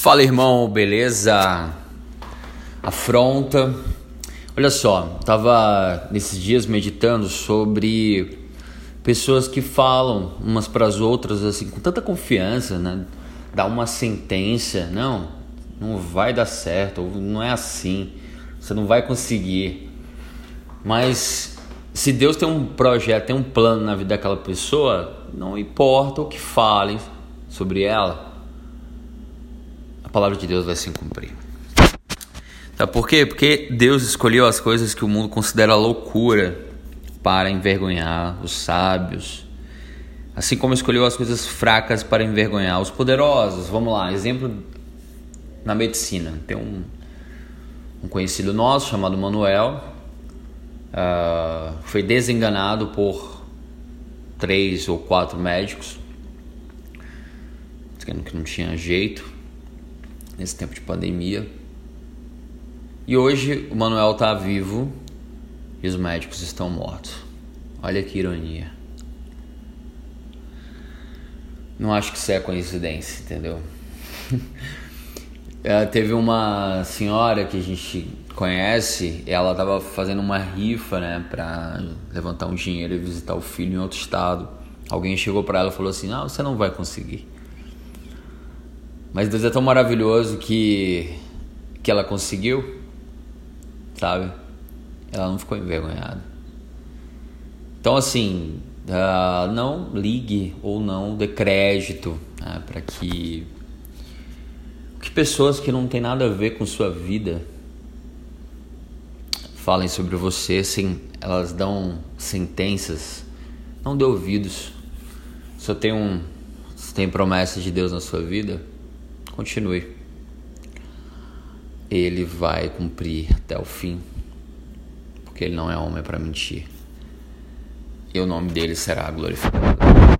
Fala irmão, beleza? Afronta. Olha só, tava nesses dias meditando sobre pessoas que falam umas para as outras assim com tanta confiança, né? Dá uma sentença, não, não vai dar certo, não é assim, você não vai conseguir. Mas se Deus tem um projeto, tem um plano na vida daquela pessoa, não importa o que falem sobre ela palavra de Deus vai se cumprir. Sabe por quê? Porque Deus escolheu as coisas que o mundo considera loucura para envergonhar os sábios, assim como escolheu as coisas fracas para envergonhar os poderosos. Vamos lá, exemplo na medicina. Tem um, um conhecido nosso chamado Manuel, uh, foi desenganado por três ou quatro médicos, dizendo que não tinha jeito nesse tempo de pandemia. E hoje o Manuel está vivo e os médicos estão mortos. Olha que ironia. Não acho que isso é coincidência, entendeu? é, teve uma senhora que a gente conhece, ela estava fazendo uma rifa, né, para levantar um dinheiro e visitar o filho em outro estado. Alguém chegou para ela e falou assim: "Ah, você não vai conseguir". Mas Deus é tão maravilhoso que, que ela conseguiu, sabe? Ela não ficou envergonhada. Então, assim, uh, não ligue ou não dê crédito né, para que, que pessoas que não têm nada a ver com sua vida falem sobre você, sim, elas dão sentenças, não dê ouvidos. Se tem um, se tem promessa de Deus na sua vida, Continue. Ele vai cumprir até o fim, porque ele não é homem para mentir. E o nome dele será glorificado.